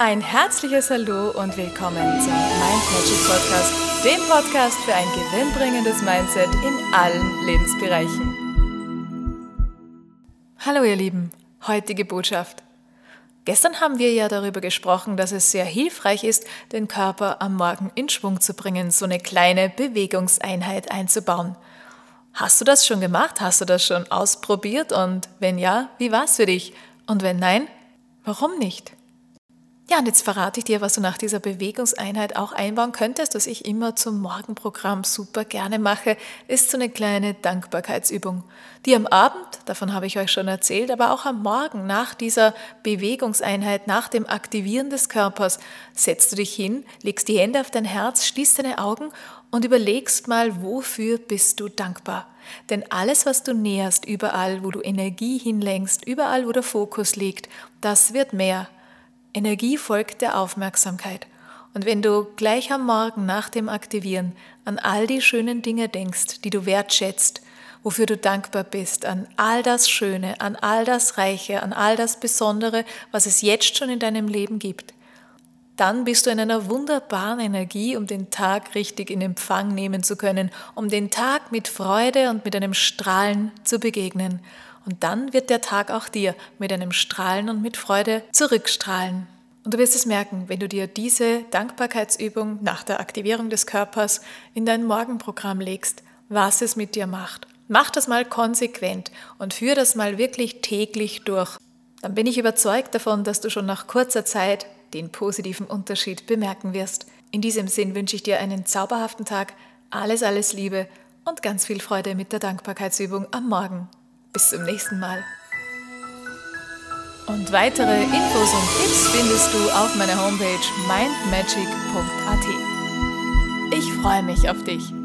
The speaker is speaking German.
Ein herzliches Hallo und willkommen zum Mind Magic Podcast, dem Podcast für ein gewinnbringendes Mindset in allen Lebensbereichen. Hallo ihr Lieben, heutige Botschaft. Gestern haben wir ja darüber gesprochen, dass es sehr hilfreich ist, den Körper am Morgen in Schwung zu bringen, so eine kleine Bewegungseinheit einzubauen. Hast du das schon gemacht? Hast du das schon ausprobiert? Und wenn ja, wie war es für dich? Und wenn nein, warum nicht? Ja, und jetzt verrate ich dir, was du nach dieser Bewegungseinheit auch einbauen könntest, was ich immer zum Morgenprogramm super gerne mache, ist so eine kleine Dankbarkeitsübung, die am Abend, davon habe ich euch schon erzählt, aber auch am Morgen nach dieser Bewegungseinheit, nach dem Aktivieren des Körpers, setzt du dich hin, legst die Hände auf dein Herz, schließt deine Augen und überlegst mal, wofür bist du dankbar. Denn alles, was du näherst, überall, wo du Energie hinlenkst, überall, wo der Fokus liegt, das wird mehr Energie folgt der Aufmerksamkeit. Und wenn du gleich am Morgen nach dem Aktivieren an all die schönen Dinge denkst, die du wertschätzt, wofür du dankbar bist, an all das Schöne, an all das Reiche, an all das Besondere, was es jetzt schon in deinem Leben gibt, dann bist du in einer wunderbaren Energie, um den Tag richtig in Empfang nehmen zu können, um den Tag mit Freude und mit einem Strahlen zu begegnen. Und dann wird der Tag auch dir mit einem Strahlen und mit Freude zurückstrahlen. Und du wirst es merken, wenn du dir diese Dankbarkeitsübung nach der Aktivierung des Körpers in dein Morgenprogramm legst, was es mit dir macht. Mach das mal konsequent und führe das mal wirklich täglich durch. Dann bin ich überzeugt davon, dass du schon nach kurzer Zeit den positiven Unterschied bemerken wirst. In diesem Sinn wünsche ich dir einen zauberhaften Tag, alles, alles Liebe und ganz viel Freude mit der Dankbarkeitsübung am Morgen. Bis zum nächsten Mal. Und weitere Infos und Tipps findest du auf meiner Homepage mindmagic.at. Ich freue mich auf dich.